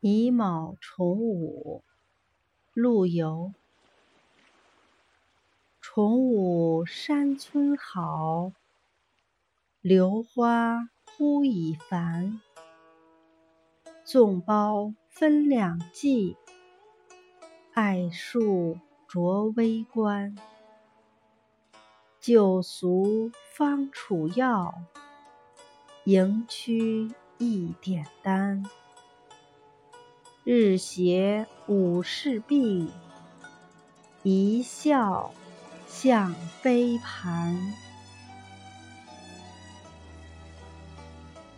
乙卯重五，陆游。重五山村好，榴花忽已繁。粽包分两季，艾树着微冠。酒俗方楚药，营区一点丹。日斜五事毕，一笑向飞盘。